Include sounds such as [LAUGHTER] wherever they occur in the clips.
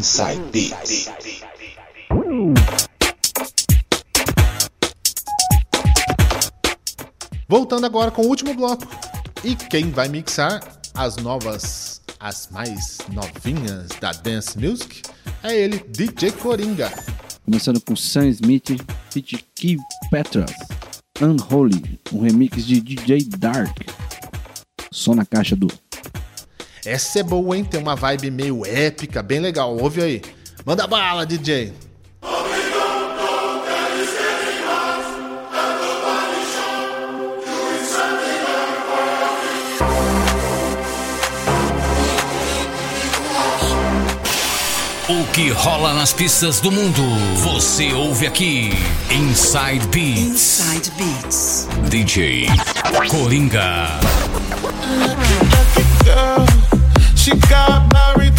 Inside Beats. Voltando agora com o último bloco. E quem vai mixar as novas, as mais novinhas da Dance Music é ele, DJ Coringa. Começando com Sam Smith, feat. Keith Petras, Unholy, um remix de DJ Dark. Só na caixa do Essa é boa, hein? Tem uma vibe meio épica, bem legal. Ouve aí. Manda bala, DJ. O que rola nas pistas do mundo, você ouve aqui. Inside Beats. Inside Beats. DJ Coringa. She got married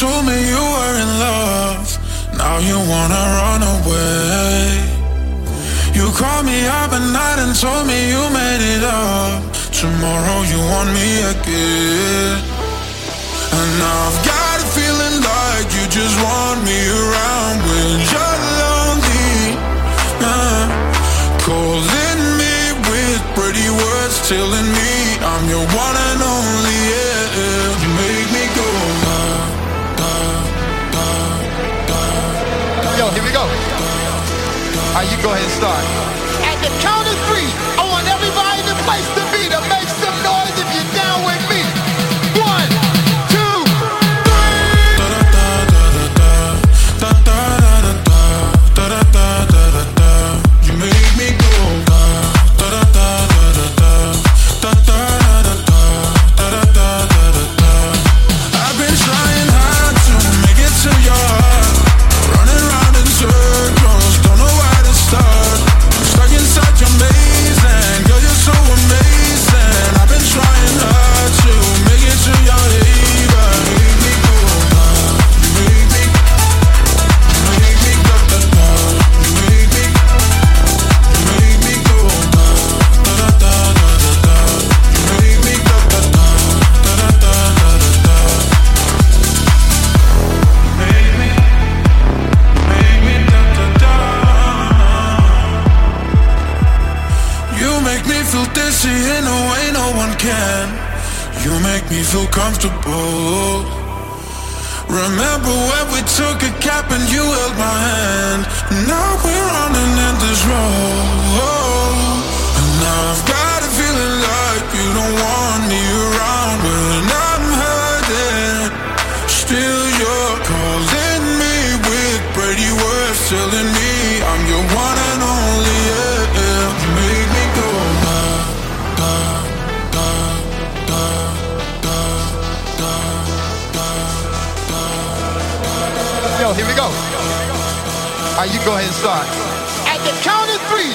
told me you were in love. Now you wanna run away. You called me up at night and told me you made it up. Tomorrow you want me again. And now I've got a feeling like you just want me around go ahead and start. At the count of three, feel in a way no one can. You make me feel comfortable. Remember when we took a cap and you held my hand? Now we're running in this road. And now I've got a feeling like you don't want me around when I'm hurting. Still, you're calling me with pretty words, telling me here we go. Alright, you go ahead and start. At the count of three,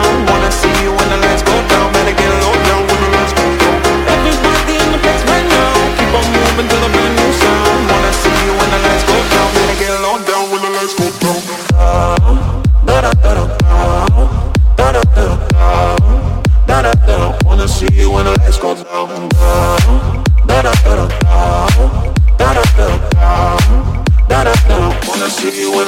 See you when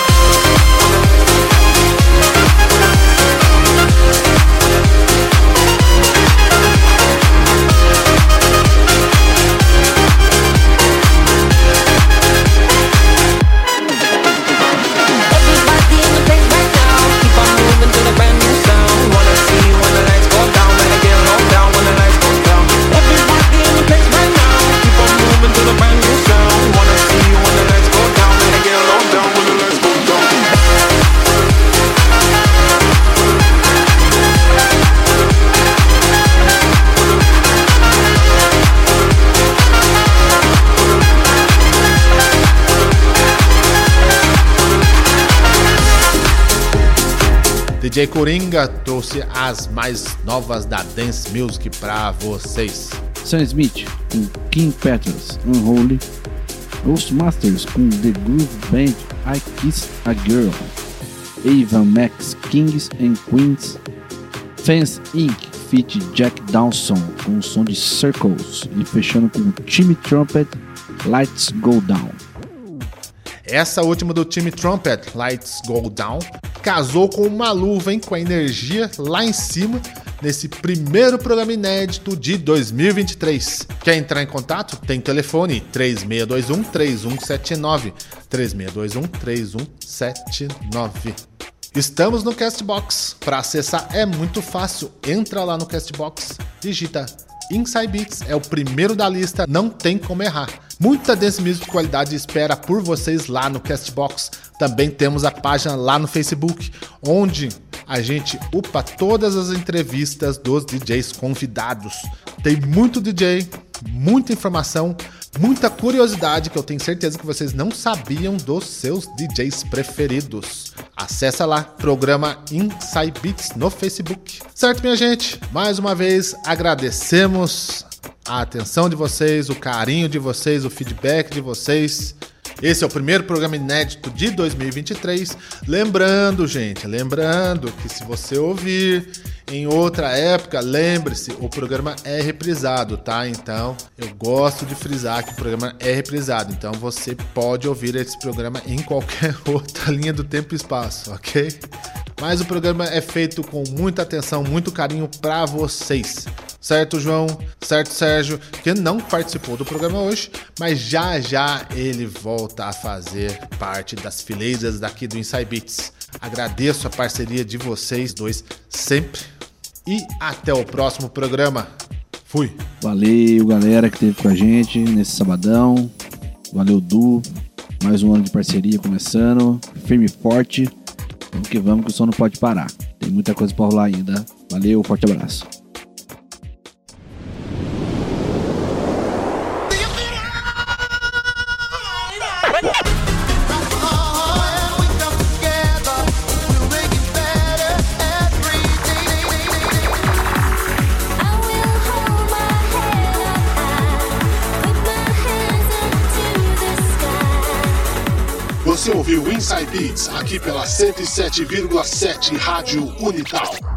DJ Coringa trouxe as mais novas da Dance Music pra vocês. Sam Smith com King Petras, Unholy. Ghostmasters com The Groove Band, I Kissed a Girl. Ava Max Kings and Queens. Fans Inc. feat Jack Dawson com o som de Circles. E fechando com Timmy Trumpet, Lights Go Down. Essa última do time Trumpet, Lights Go Down, casou com uma luva, hein, com a energia lá em cima nesse primeiro programa inédito de 2023. Quer entrar em contato? Tem telefone 3621 3179 3621 3179. Estamos no Castbox. Para acessar é muito fácil. Entra lá no Castbox, digita Inside Beats, é o primeiro da lista, não tem como errar. Muita dance music de qualidade espera por vocês lá no Castbox. Também temos a página lá no Facebook, onde a gente upa todas as entrevistas dos DJs convidados. Tem muito DJ, muita informação, muita curiosidade que eu tenho certeza que vocês não sabiam dos seus DJs preferidos. Acessa lá, programa Inside Beats no Facebook. Certo, minha gente? Mais uma vez agradecemos a atenção de vocês, o carinho de vocês, o feedback de vocês. Esse é o primeiro programa inédito de 2023. Lembrando, gente, lembrando que se você ouvir em outra época, lembre-se, o programa é reprisado, tá? Então, eu gosto de frisar que o programa é reprisado. Então, você pode ouvir esse programa em qualquer [LAUGHS] outra linha do tempo e espaço, ok? Mas o programa é feito com muita atenção, muito carinho para vocês. Certo, João? Certo, Sérgio? Que não participou do programa hoje, mas já já ele volta a fazer parte das fileiras daqui do Inside Beats. Agradeço a parceria de vocês dois sempre e até o próximo programa. Fui! Valeu, galera que esteve com a gente nesse sabadão. Valeu, Du. Mais um ano de parceria começando. Firme e forte. Vamos que vamos, que o som não pode parar. Tem muita coisa pra rolar ainda. Valeu, forte abraço. Aqui pela 107,7 Rádio Unital.